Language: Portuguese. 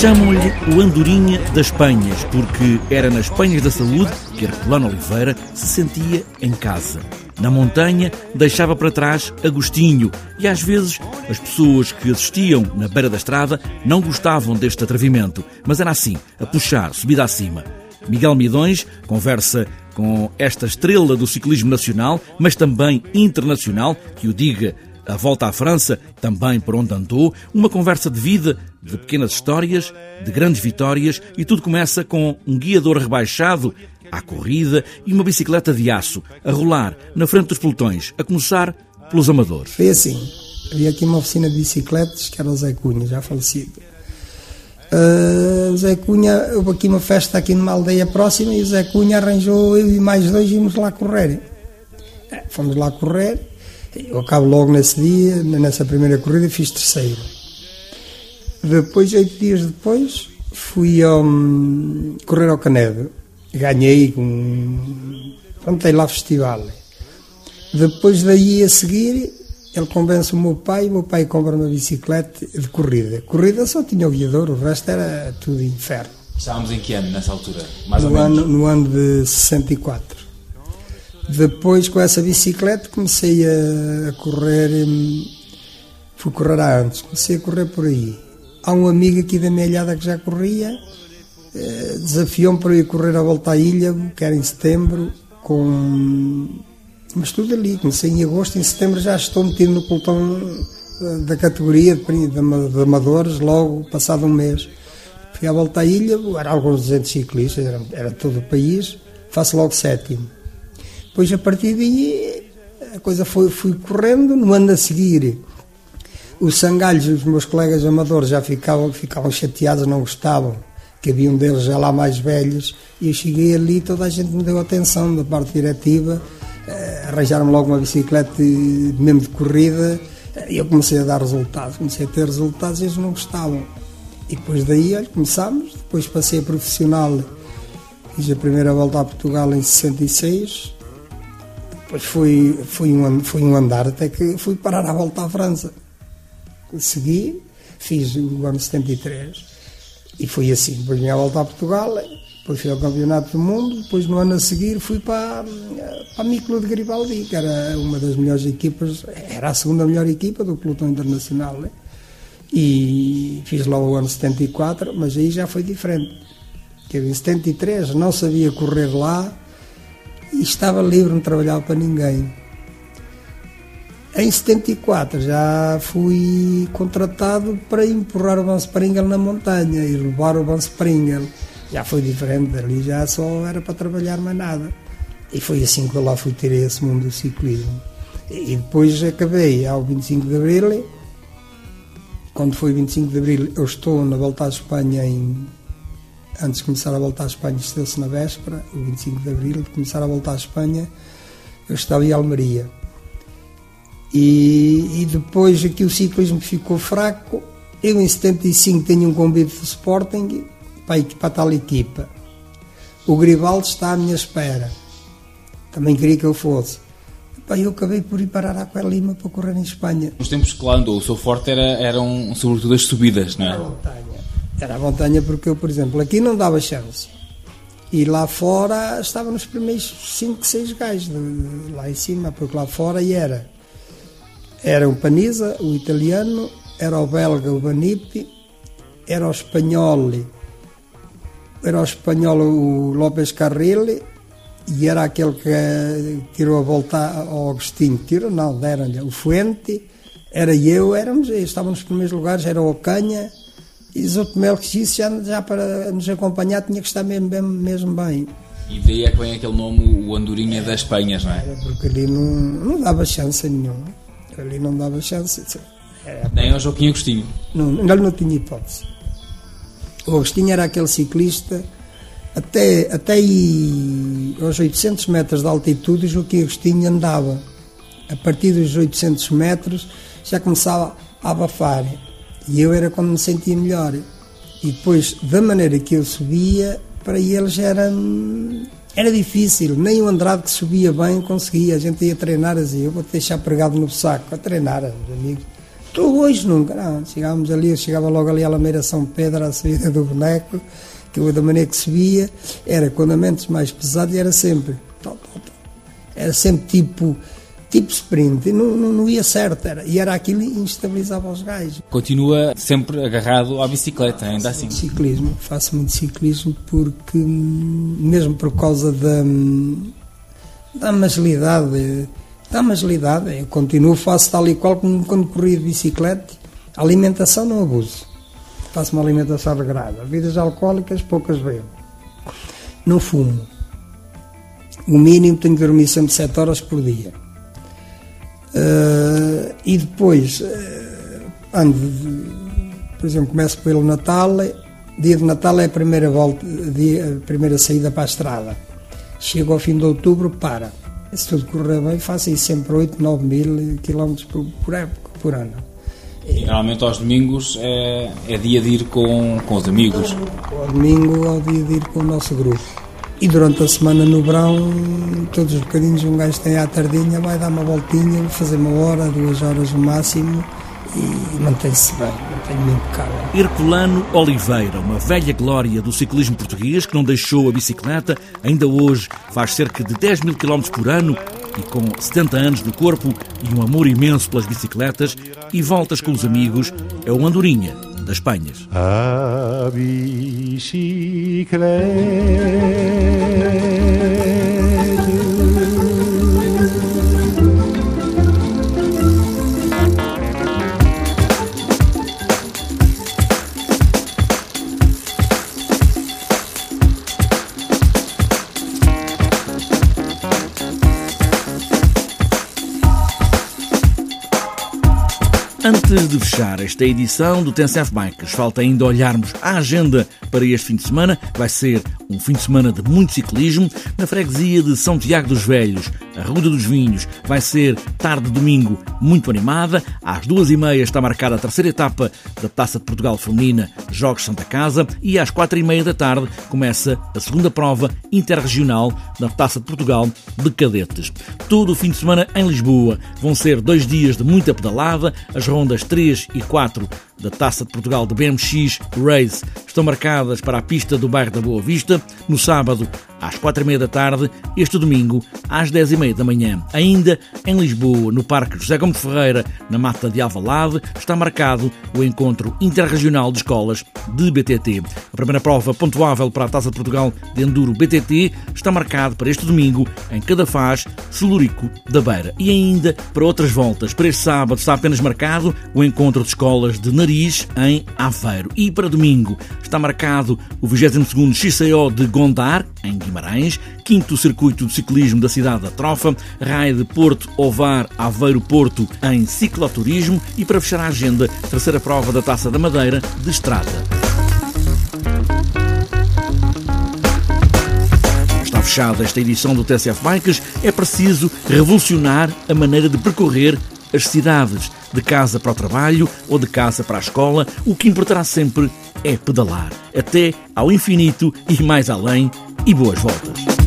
Chamam-lhe o Andorinha das Penhas, porque era nas Penhas da Saúde que Herculano Oliveira se sentia em casa. Na montanha deixava para trás Agostinho e às vezes as pessoas que assistiam na beira da estrada não gostavam deste atrevimento, mas era assim, a puxar, subida acima. Miguel Midões conversa com esta estrela do ciclismo nacional, mas também internacional, que o diga a volta à França, também por onde andou, uma conversa de vida, de pequenas histórias, de grandes vitórias, e tudo começa com um guiador rebaixado à corrida e uma bicicleta de aço a rolar na frente dos pelotões, a começar pelos amadores. Foi assim, havia aqui uma oficina de bicicletas que era o Zé Cunha, já falecido. Uh, o Zé Cunha, houve aqui uma festa aqui numa aldeia próxima e o Zé Cunha arranjou eu e mais dois e íamos lá correr. É, fomos lá correr eu acabo logo nesse dia, nessa primeira corrida, fiz terceiro. Depois, oito dias depois, fui um, correr ao Canedo. Ganhei com. Pronto, lá festival. Depois daí a seguir, ele convence o meu pai, o meu pai compra uma bicicleta de corrida. Corrida só tinha o guiador, o resto era tudo inferno. Estávamos em que ano nessa altura? Mais no ou menos? Ano, no ano de 64. Depois, com essa bicicleta, comecei a, correr. Hum, fui correr antes, comecei a correr por aí. Há um amigo aqui da minha que já corria, eh, desafiou-me para ir correr a volta à ilha, que era em setembro, com. Mas tudo ali, comecei em agosto, em setembro já estou metido no pelotão eh, da categoria de, de amadores, logo passado um mês. Fui à volta à ilha, eram alguns 200 ciclistas, era, era todo o país, faço logo sétimo depois, a partir daí, a coisa foi, fui correndo. No ano a seguir, os sangalhos, os meus colegas amadores, já ficavam, ficavam chateados, não gostavam, que havia um deles já lá mais velhos. E eu cheguei ali, toda a gente me deu atenção da parte diretiva. Eh, arranjaram-me logo uma bicicleta mesmo de corrida e eu comecei a dar resultados. Comecei a ter resultados e eles não gostavam. E depois daí, olha, começámos. Depois passei a profissional. Fiz a primeira volta a Portugal em 66 depois fui, fui, um, fui um andar até que fui parar à volta à França. Segui, fiz o ano 73 e foi assim. Depois vim à volta a Portugal, depois fui ao Campeonato do Mundo, depois no ano a seguir fui para, para a Miclo de Garibaldi, que era uma das melhores equipas, era a segunda melhor equipa do pelotão internacional. Né? E fiz lá o ano 74, mas aí já foi diferente. Que em 73 não sabia correr lá, estava livre, não trabalhava para ninguém. Em 74 já fui contratado para empurrar o Van Springel na montanha e levar o Van Springel. Já foi diferente, dali já só era para trabalhar mais nada. E foi assim que eu lá fui ter esse mundo do ciclismo. E depois acabei ao 25 de Abril. Quando foi 25 de Abril, eu estou na volta à Espanha em antes de começar a voltar à Espanha, esteve-se na véspera, o 25 de abril, de começar a voltar à Espanha, eu estava em Almeria. E, e depois aqui o ciclismo ficou fraco. Eu, em 75, tenho um convite do Sporting para, para a tal equipa. O Gribaldo está à minha espera. Também queria que eu fosse. eu acabei por ir parar a Aqua Lima para correr em Espanha. Nos tempos que lá andou, o seu forte era, eram sobretudo as subidas, não é? A montanha. Era a montanha porque eu, por exemplo, aqui não dava chance. E lá fora estava nos primeiros 5, 6 gajos lá em cima, porque lá fora e era. Era o Paniza, o italiano, era o belga, o Banipi, era o espanhol, era o espanhol o López Carril e era aquele que tirou a volta ao Agostinho. Tirou, não, deram-lhe o Fuente, era eu, éramos, estávamos nos primeiros lugares, era o Ocanha e Zoto Mel que disse já, já para nos acompanhar tinha que estar mesmo, mesmo, mesmo bem. E daí é que vem aquele nome, o Andorinha das Penhas, não é? Era porque ali não, não dava chance nenhuma. Ali não dava chance. Era, Nem ao Joaquim Agostinho. Não, ele não tinha hipótese. O Agostinho era aquele ciclista, até, até aí, aos 800 metros de altitude, o Joaquim Agostinho andava. A partir dos 800 metros já começava a abafar. E eu era quando me sentia melhor. E depois, da maneira que eu subia, para eles era, era difícil. Nem o Andrade que subia bem conseguia. A gente ia treinar assim, eu vou-te deixar pregado no saco, a treinar, amigos. Tu hoje nunca, não. Chegávamos ali, eu chegava logo ali à Lameira São Pedro, à saída do boneco, que eu da maneira que se via, era com andamentos mais pesados e era sempre. Era sempre tipo tipo sprint, não, não, não, ia certo, era, e era aquilo que instabilizava os gajos. Continua sempre agarrado à bicicleta, ainda assim? Ciclismo, faço muito ciclismo porque, mesmo por causa da, da agilidade, da agilidade, eu continuo, faço tal e qual como quando corri de bicicleta, a alimentação não abuso, faço uma alimentação regrada, bebidas alcoólicas poucas bebo, não fumo, o mínimo tenho que dormir sempre 7 horas por dia Uh, e depois, uh, ando, por exemplo, começo pelo Natal, dia de Natal é a primeira, volta, dia, a primeira saída para a estrada. Chego ao fim de outubro, para. Se tudo correr bem, faço isso sempre 8, 9 mil quilómetros por, por época, por ano. Normalmente aos domingos é, é, dia de ir com, com os amigos. Ao domingo é o dia de ir com o nosso grupo. E durante a semana no verão, todos os bocadinhos um gajo tem à tardinha, vai dar uma voltinha, fazer uma hora, duas horas no máximo e mantém-se bem, mantém-me impecável. Herculano Oliveira, uma velha glória do ciclismo português que não deixou a bicicleta, ainda hoje faz cerca de 10 mil quilómetros por ano e com 70 anos no corpo e um amor imenso pelas bicicletas e voltas com os amigos, é o Andorinha das Penhas. A bicicleta fechar esta edição do TNCF Bikes, falta ainda olharmos a agenda para este fim de semana. Vai ser um fim de semana de muito ciclismo na freguesia de São Tiago dos Velhos, a Ruda dos Vinhos. Vai ser tarde de domingo muito animada. Às duas e meia está marcada a terceira etapa da Taça de Portugal Feminina Jogos Santa Casa e às quatro e meia da tarde começa a segunda prova interregional da Taça de Portugal de Cadetes. Todo o fim de semana em Lisboa. Vão ser dois dias de muita pedalada. As rondas 3 e 4 da Taça de Portugal de BMX Race estão marcadas para a pista do bairro da Boa Vista no sábado às quatro e meia da tarde, este domingo às dez e meia da manhã. Ainda em Lisboa, no Parque José Gomes Ferreira, na Mata de Alvalade, está marcado o encontro interregional de escolas de BTT. A primeira prova pontuável para a Taça de Portugal de Enduro BTT está marcado para este domingo em Cadafaz, Celurico da Beira. E ainda para outras voltas. Para este sábado está apenas marcado o encontro de escolas de Nariz em Aveiro. E para domingo está marcado o 22º XCO de Gondar, em Guimarães, quinto circuito de ciclismo da cidade da Trofa, raio de Porto, Ovar, Aveiro, Porto em cicloturismo e para fechar a agenda, terceira prova da Taça da Madeira de Estrada. Fechada esta edição do TSF Bikes, é preciso revolucionar a maneira de percorrer as cidades, de casa para o trabalho ou de casa para a escola, o que importará sempre é pedalar, até ao infinito e mais além, e boas voltas.